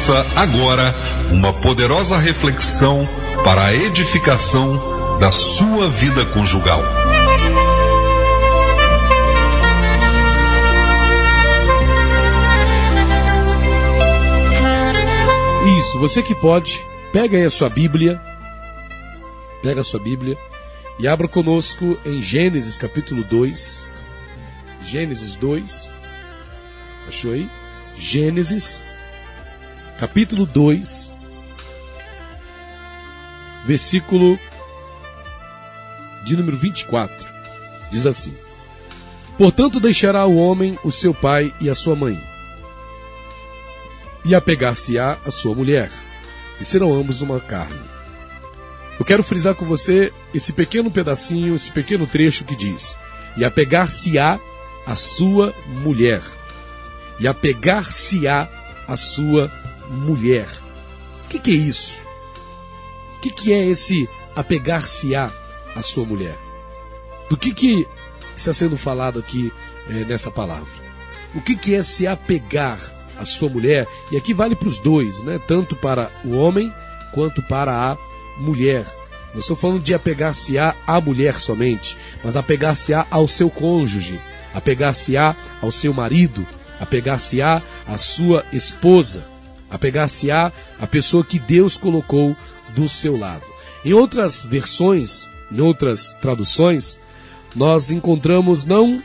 Ouça agora uma poderosa reflexão para a edificação da sua vida conjugal. Isso, você que pode, pega aí a sua Bíblia, pega a sua Bíblia e abra conosco em Gênesis capítulo 2. Gênesis 2. Achou aí? Gênesis capítulo 2, versículo de número 24. Diz assim: Portanto, deixará o homem o seu pai e a sua mãe, e apegar-se-á a sua mulher, e serão ambos uma carne. Eu quero frisar com você esse pequeno pedacinho, esse pequeno trecho que diz: E apegar-se-á a sua mulher, e apegar-se-á a sua mulher. O que, que, é isso? O que, que é esse apegar-se-á a sua mulher? Do que, que está sendo falado aqui é, nessa palavra? O que, que é se apegar a sua mulher? E aqui vale para os dois, né? tanto para o homem quanto para a mulher. Não estou falando de apegar-se-á à mulher somente, mas apegar-se-á ao seu cônjuge, apegar-se-á ao seu marido, apegar-se-á à sua esposa apegar-se-á a pessoa que Deus colocou do seu lado. Em outras versões, em outras traduções, nós encontramos não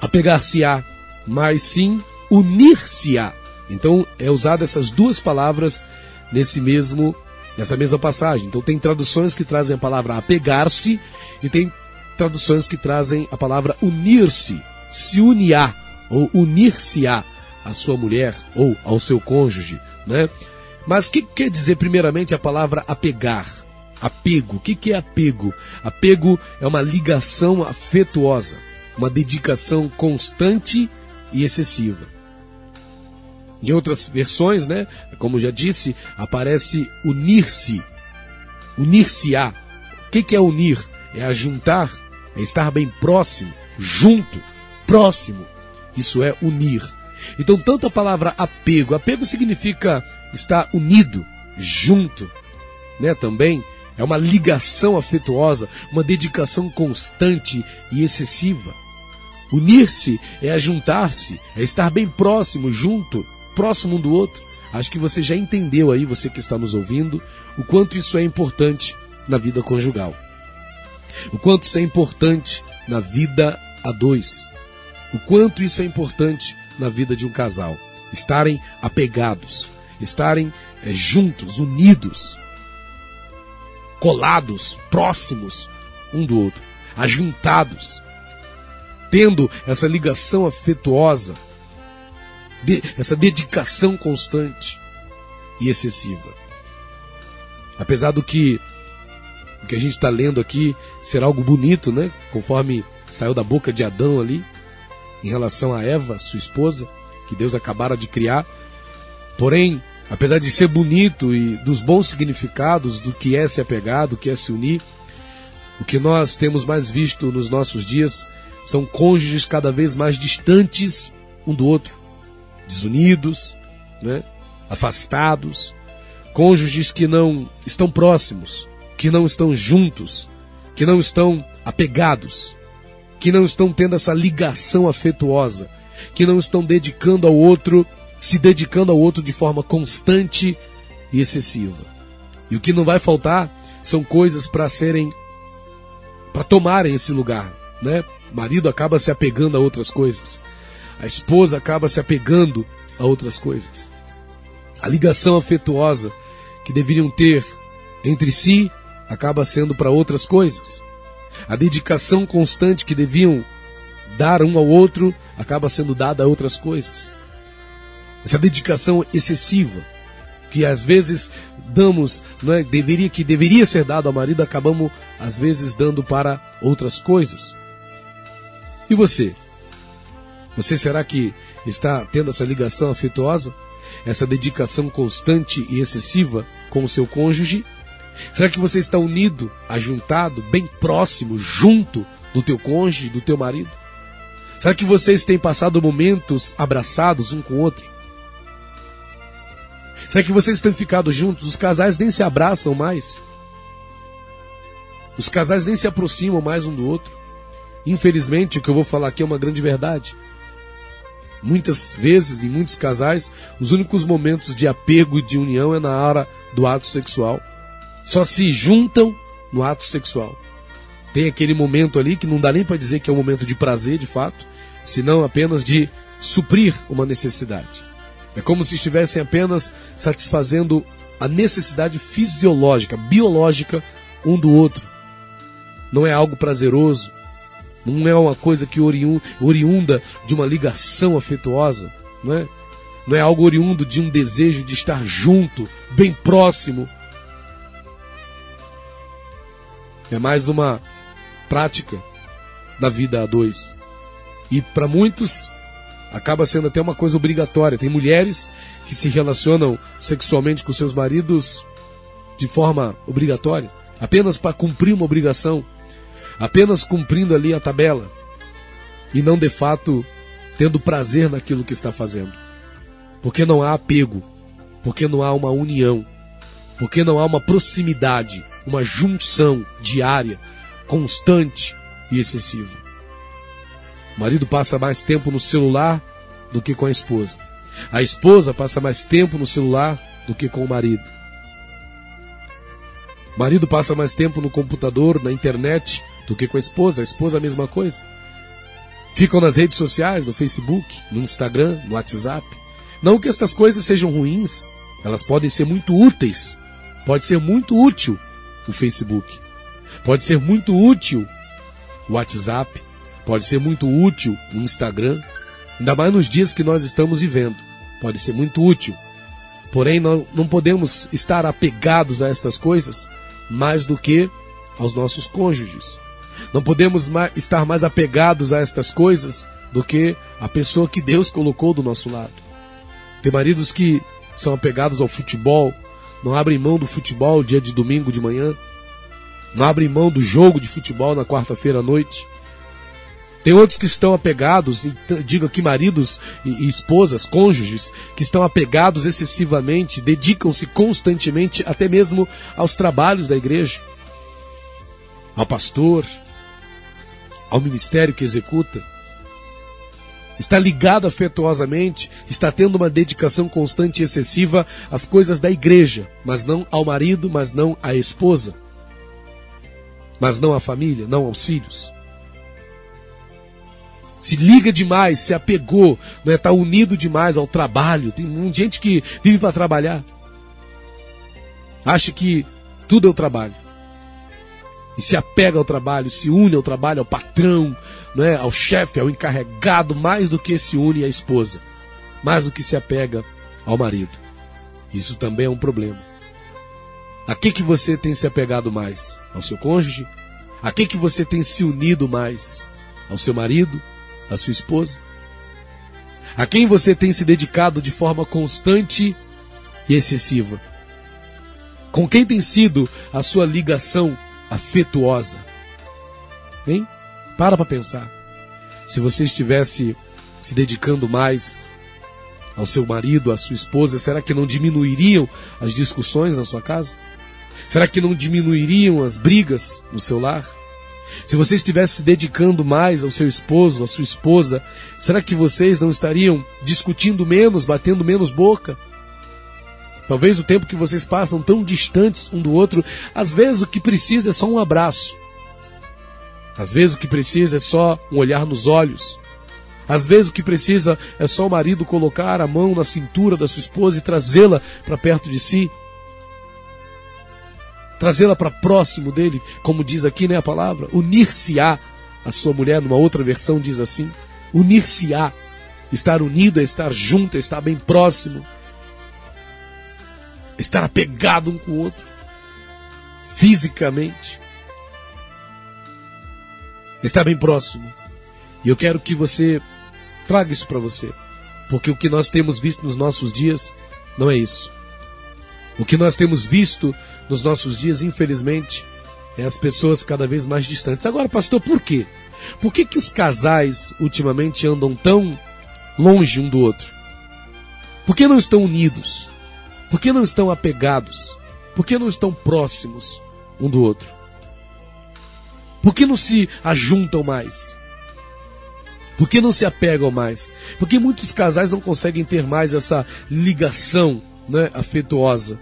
apegar-se-á, mas sim unir-se-á. Então é usado essas duas palavras nesse mesmo nessa mesma passagem. Então tem traduções que trazem a palavra apegar-se e tem traduções que trazem a palavra unir-se, se unir ou unir-se-á à sua mulher ou ao seu cônjuge, né? Mas o que quer dizer primeiramente a palavra apegar? Apego. O que, que é apego? Apego é uma ligação afetuosa, uma dedicação constante e excessiva. Em outras versões, né, como já disse, aparece unir-se, unir-se-á. O que, que é unir? É ajuntar, é estar bem próximo, junto, próximo. Isso é unir. Então, tanto a palavra apego, apego significa estar unido, junto, né? Também é uma ligação afetuosa, uma dedicação constante e excessiva. Unir-se é ajuntar-se, é estar bem próximo, junto, próximo um do outro. Acho que você já entendeu aí, você que está nos ouvindo, o quanto isso é importante na vida conjugal. O quanto isso é importante na vida a dois. O quanto isso é importante na vida de um casal. Estarem apegados, estarem é, juntos, unidos, colados, próximos um do outro, ajuntados, tendo essa ligação afetuosa, de, essa dedicação constante e excessiva. Apesar do que o que a gente está lendo aqui ser algo bonito, né? Conforme saiu da boca de Adão ali, em relação a Eva, sua esposa, que Deus acabara de criar. Porém, apesar de ser bonito e dos bons significados do que é se apegar, do que é se unir, o que nós temos mais visto nos nossos dias são cônjuges cada vez mais distantes um do outro, desunidos, né? afastados, cônjuges que não estão próximos, que não estão juntos, que não estão apegados que não estão tendo essa ligação afetuosa, que não estão dedicando ao outro, se dedicando ao outro de forma constante e excessiva. E o que não vai faltar são coisas para serem para tomarem esse lugar, né? O marido acaba se apegando a outras coisas. A esposa acaba se apegando a outras coisas. A ligação afetuosa que deveriam ter entre si acaba sendo para outras coisas. A dedicação constante que deviam dar um ao outro acaba sendo dada a outras coisas. Essa dedicação excessiva que às vezes damos, não é, deveria que deveria ser dado ao marido, acabamos às vezes dando para outras coisas. E você? Você será que está tendo essa ligação afetuosa? Essa dedicação constante e excessiva com o seu cônjuge? Será que você está unido, ajuntado, bem próximo, junto do teu cônjuge, do teu marido? Será que vocês têm passado momentos abraçados um com o outro? Será que vocês têm ficado juntos? Os casais nem se abraçam mais. Os casais nem se aproximam mais um do outro. Infelizmente, o que eu vou falar aqui é uma grande verdade. Muitas vezes, em muitos casais, os únicos momentos de apego e de união é na hora do ato sexual. Só se juntam no ato sexual. Tem aquele momento ali que não dá nem para dizer que é um momento de prazer, de fato, senão apenas de suprir uma necessidade. É como se estivessem apenas satisfazendo a necessidade fisiológica, biológica um do outro. Não é algo prazeroso, não é uma coisa que oriunda de uma ligação afetuosa, não é? Não é algo oriundo de um desejo de estar junto, bem próximo. É mais uma prática da vida a dois. E para muitos acaba sendo até uma coisa obrigatória. Tem mulheres que se relacionam sexualmente com seus maridos de forma obrigatória, apenas para cumprir uma obrigação apenas cumprindo ali a tabela e não de fato tendo prazer naquilo que está fazendo. Porque não há apego, porque não há uma união, porque não há uma proximidade, uma junção diária, constante e excessiva. O marido passa mais tempo no celular do que com a esposa. A esposa passa mais tempo no celular do que com o marido. O marido passa mais tempo no computador, na internet, do que com a esposa. A esposa a mesma coisa. Ficam nas redes sociais, no Facebook, no Instagram, no WhatsApp. Não que estas coisas sejam ruins, elas podem ser muito úteis. Pode ser muito útil o Facebook. Pode ser muito útil o WhatsApp. Pode ser muito útil o Instagram. Ainda mais nos dias que nós estamos vivendo. Pode ser muito útil. Porém, não, não podemos estar apegados a estas coisas mais do que aos nossos cônjuges. Não podemos mais, estar mais apegados a estas coisas do que a pessoa que Deus colocou do nosso lado. Tem maridos que são apegados ao futebol, não abrem mão do futebol dia de domingo de manhã, não abrem mão do jogo de futebol na quarta-feira à noite. Tem outros que estão apegados, digo aqui maridos e, esposas, cônjuges, que estão apegados excessivamente, dedicam-se constantemente até mesmo aos trabalhos da igreja, ao pastor, ao ministério que executa, está ligado afetuosamente, está tendo uma dedicação constante e excessiva às coisas da igreja, mas não ao marido, mas não à esposa, mas não à família, não aos filhos. Se liga demais, se apegou, não é? Está unido demais ao trabalho. Tem gente que vive para trabalhar. Acha que tudo é o trabalho e se apega ao trabalho, se une ao trabalho, ao patrão, não é? ao chefe, ao encarregado, mais do que se une à esposa, mais do que se apega ao marido. Isso também é um problema. A que, que você tem se apegado mais? Ao seu cônjuge? A que, que você tem se unido mais? Ao seu marido? À sua esposa? A quem você tem se dedicado de forma constante e excessiva? Com quem tem sido a sua ligação afetuosa. Hein? Para para pensar. Se você estivesse se dedicando mais ao seu marido, à sua esposa, será que não diminuiriam as discussões na sua casa? Será que não diminuiriam as brigas no seu lar? Se você estivesse se dedicando mais ao seu esposo, à sua esposa, será que vocês não estariam discutindo menos, batendo menos boca? Talvez o tempo que vocês passam tão distantes um do outro, às vezes o que precisa é só um abraço. Às vezes o que precisa é só um olhar nos olhos. Às vezes o que precisa é só o marido colocar a mão na cintura da sua esposa e trazê-la para perto de si. Trazê-la para próximo dele, como diz aqui né, a palavra. Unir-se-á. A sua mulher, numa outra versão, diz assim: unir-se-á. Estar unido é estar junto, é estar bem próximo estar apegado um com o outro, fisicamente, estar bem próximo. E eu quero que você traga isso para você, porque o que nós temos visto nos nossos dias não é isso. O que nós temos visto nos nossos dias, infelizmente, é as pessoas cada vez mais distantes. Agora, pastor, por quê? Por que, que os casais ultimamente andam tão longe um do outro? Por que não estão unidos? Por que não estão apegados? Por que não estão próximos um do outro? Por que não se ajuntam mais? Por que não se apegam mais? Por que muitos casais não conseguem ter mais essa ligação né, afetuosa?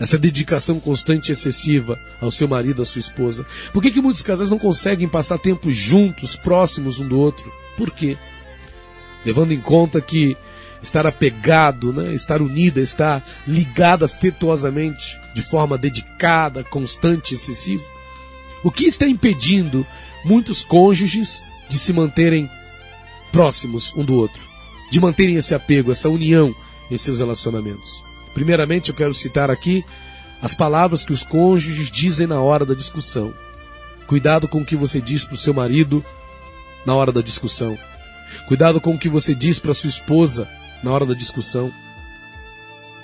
Essa dedicação constante e excessiva ao seu marido, à sua esposa? Por que, que muitos casais não conseguem passar tempo juntos, próximos um do outro? Por quê? Levando em conta que estar apegado, né, estar unida, estar ligada afetuosamente, de forma dedicada, constante excessiva, o que está impedindo muitos cônjuges de se manterem próximos um do outro, de manterem esse apego, essa união em seus relacionamentos? Primeiramente, eu quero citar aqui as palavras que os cônjuges dizem na hora da discussão. Cuidado com o que você diz para o seu marido na hora da discussão. Cuidado com o que você diz para sua esposa na hora da discussão.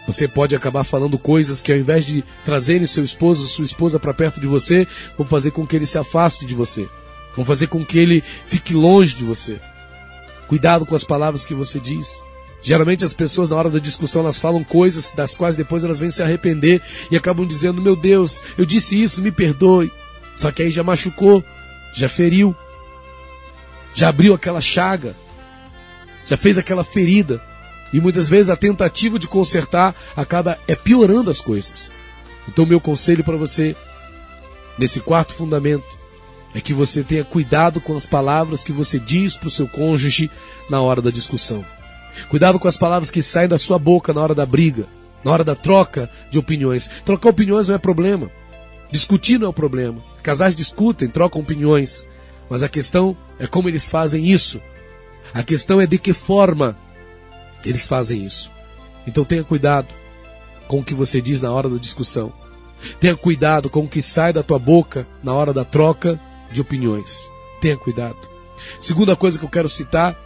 Você pode acabar falando coisas que, ao invés de trazerem seu esposo, sua esposa para perto de você, vão fazer com que ele se afaste de você. Vão fazer com que ele fique longe de você. Cuidado com as palavras que você diz. Geralmente as pessoas na hora da discussão elas falam coisas das quais depois elas vêm se arrepender e acabam dizendo: "Meu Deus, eu disse isso, me perdoe". Só que aí já machucou, já feriu, já abriu aquela chaga, já fez aquela ferida. E muitas vezes a tentativa de consertar acaba é piorando as coisas. Então meu conselho para você nesse quarto fundamento é que você tenha cuidado com as palavras que você diz para o seu cônjuge na hora da discussão. Cuidado com as palavras que saem da sua boca na hora da briga, na hora da troca de opiniões. Trocar opiniões não é problema. Discutir não é o problema. Casais discutem, trocam opiniões. Mas a questão é como eles fazem isso. A questão é de que forma eles fazem isso. Então tenha cuidado com o que você diz na hora da discussão. Tenha cuidado com o que sai da tua boca na hora da troca de opiniões. Tenha cuidado. Segunda coisa que eu quero citar,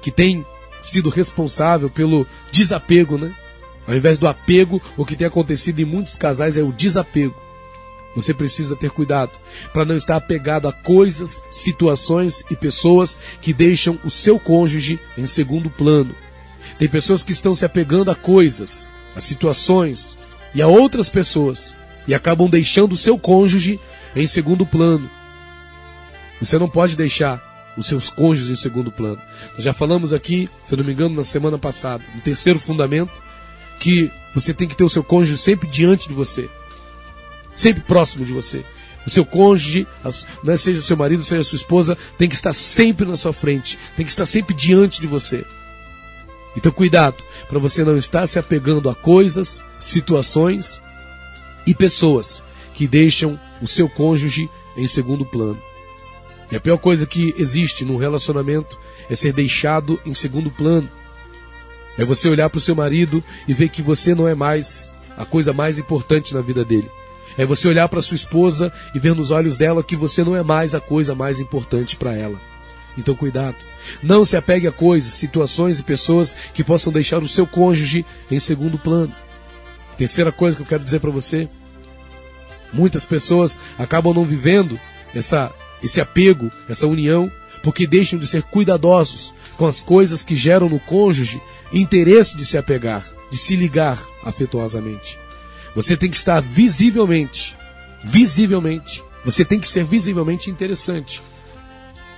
que tem sido responsável pelo desapego, né? Ao invés do apego, o que tem acontecido em muitos casais é o desapego. Você precisa ter cuidado para não estar apegado a coisas, situações e pessoas que deixam o seu cônjuge em segundo plano. Tem pessoas que estão se apegando a coisas, a situações e a outras pessoas e acabam deixando o seu cônjuge em segundo plano. Você não pode deixar os seus cônjuges em segundo plano. Nós já falamos aqui, se não me engano, na semana passada, no terceiro fundamento, que você tem que ter o seu cônjuge sempre diante de você, sempre próximo de você. O seu cônjuge, né, seja seu marido, seja sua esposa, tem que estar sempre na sua frente, tem que estar sempre diante de você. Então, cuidado para você não estar se apegando a coisas, situações e pessoas que deixam o seu cônjuge em segundo plano. E a pior coisa que existe num relacionamento é ser deixado em segundo plano. É você olhar para o seu marido e ver que você não é mais a coisa mais importante na vida dele. É você olhar para sua esposa e ver nos olhos dela que você não é mais a coisa mais importante para ela. Então cuidado. Não se apegue a coisas, situações e pessoas que possam deixar o seu cônjuge em segundo plano. Terceira coisa que eu quero dizer para você: muitas pessoas acabam não vivendo essa esse apego, essa união, porque deixam de ser cuidadosos com as coisas que geram no cônjuge interesse de se apegar, de se ligar afetuosamente. Você tem que estar visivelmente, visivelmente, você tem que ser visivelmente interessante.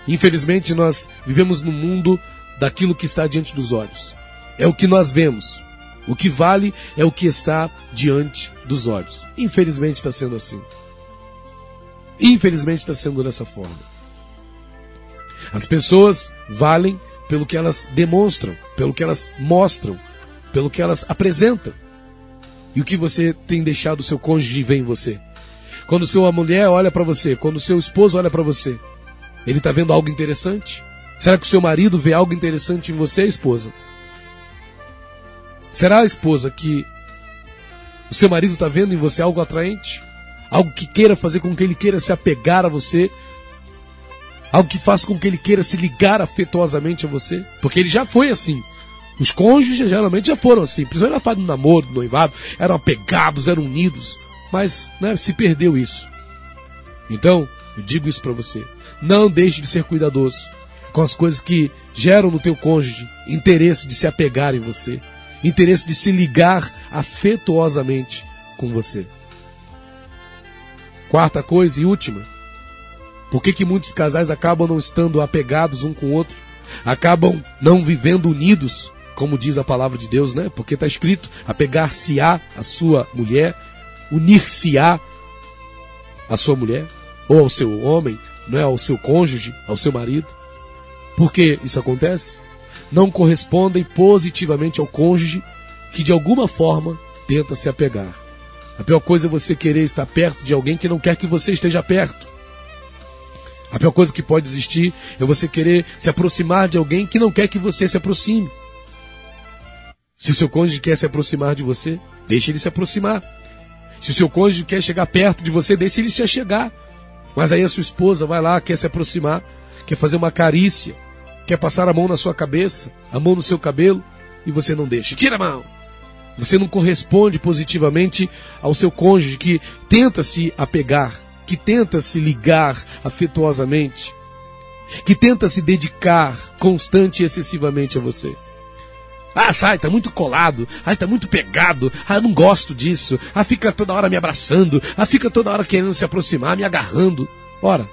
Infelizmente, nós vivemos no mundo daquilo que está diante dos olhos. É o que nós vemos. O que vale é o que está diante dos olhos. Infelizmente está sendo assim. Infelizmente está sendo dessa forma. As pessoas valem pelo que elas demonstram, pelo que elas mostram, pelo que elas apresentam. E o que você tem deixado o seu cônjuge ver em você. Quando sua mulher olha para você, quando seu esposo olha para você, ele está vendo algo interessante? Será que o seu marido vê algo interessante em você, esposa? Será, esposa, que o seu marido está vendo em você algo atraente? algo que queira fazer com que ele queira se apegar a você, algo que faça com que ele queira se ligar afetuosamente a você, porque ele já foi assim. Os cônjuges geralmente já foram assim, principalmente na fase do namoro, do noivado, eram apegados, eram unidos, mas né, se perdeu isso. Então, eu digo isso para você: não deixe de ser cuidadoso com as coisas que geram no teu cônjuge interesse de se apegar em você, interesse de se ligar afetuosamente com você. Quarta coisa e última, por que, que muitos casais acabam não estando apegados um com o outro? Acabam não vivendo unidos, como diz a palavra de Deus, né? Porque está escrito: apegar-se-á a sua mulher, unir-se-á a sua mulher, ou ao seu homem, não é ao seu cônjuge, ao seu marido. Por que isso acontece? Não correspondem positivamente ao cônjuge que de alguma forma tenta se apegar. A pior coisa é você querer estar perto de alguém que não quer que você esteja perto. A pior coisa que pode existir é você querer se aproximar de alguém que não quer que você se aproxime. Se o seu cônjuge quer se aproximar de você, deixe ele se aproximar. Se o seu cônjuge quer chegar perto de você, deixe ele se chegar. Mas aí a sua esposa vai lá, quer se aproximar, quer fazer uma carícia, quer passar a mão na sua cabeça, a mão no seu cabelo, e você não deixa. Tira a mão! Você não corresponde positivamente ao seu cônjuge que tenta se apegar, que tenta se ligar afetuosamente, que tenta se dedicar constante e excessivamente a você. Ah, sai, tá muito colado. Ah, tá muito pegado. Ah, não gosto disso. Ah, fica toda hora me abraçando. Ah, fica toda hora querendo se aproximar, me agarrando. Ora,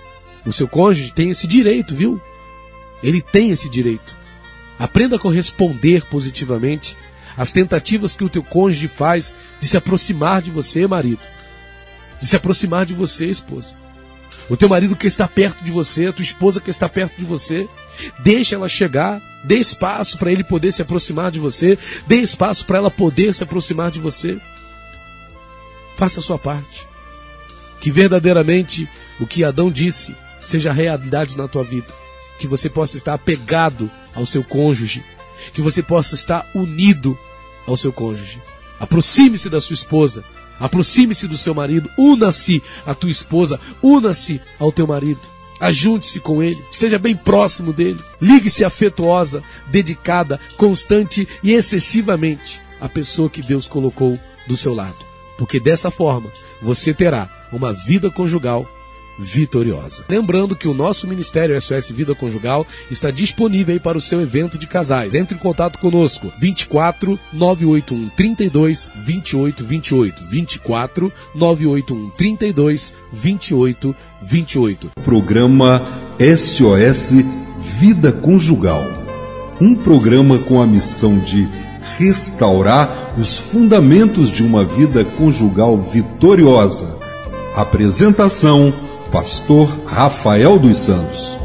o seu cônjuge tem esse direito, viu? Ele tem esse direito. Aprenda a corresponder positivamente às tentativas que o teu cônjuge faz de se aproximar de você, marido. De se aproximar de você, esposa. O teu marido que está perto de você, a tua esposa que está perto de você. Deixa ela chegar, dê espaço para ele poder se aproximar de você, dê espaço para ela poder se aproximar de você. Faça a sua parte. Que verdadeiramente o que Adão disse seja realidade na tua vida. Que você possa estar apegado ao seu cônjuge. Que você possa estar unido ao seu cônjuge. Aproxime-se da sua esposa. Aproxime-se do seu marido. Una-se à tua esposa. Una-se ao teu marido. Ajunte-se com ele, esteja bem próximo dele, ligue-se afetuosa, dedicada, constante e excessivamente à pessoa que Deus colocou do seu lado. Porque dessa forma você terá uma vida conjugal vitoriosa. Lembrando que o nosso Ministério SOS Vida Conjugal está disponível para o seu evento de casais. Entre em contato conosco 24 981 32 28 28 24 981 32 28 28. Programa SOS Vida Conjugal. Um programa com a missão de restaurar os fundamentos de uma vida conjugal vitoriosa. Apresentação Pastor Rafael dos Santos.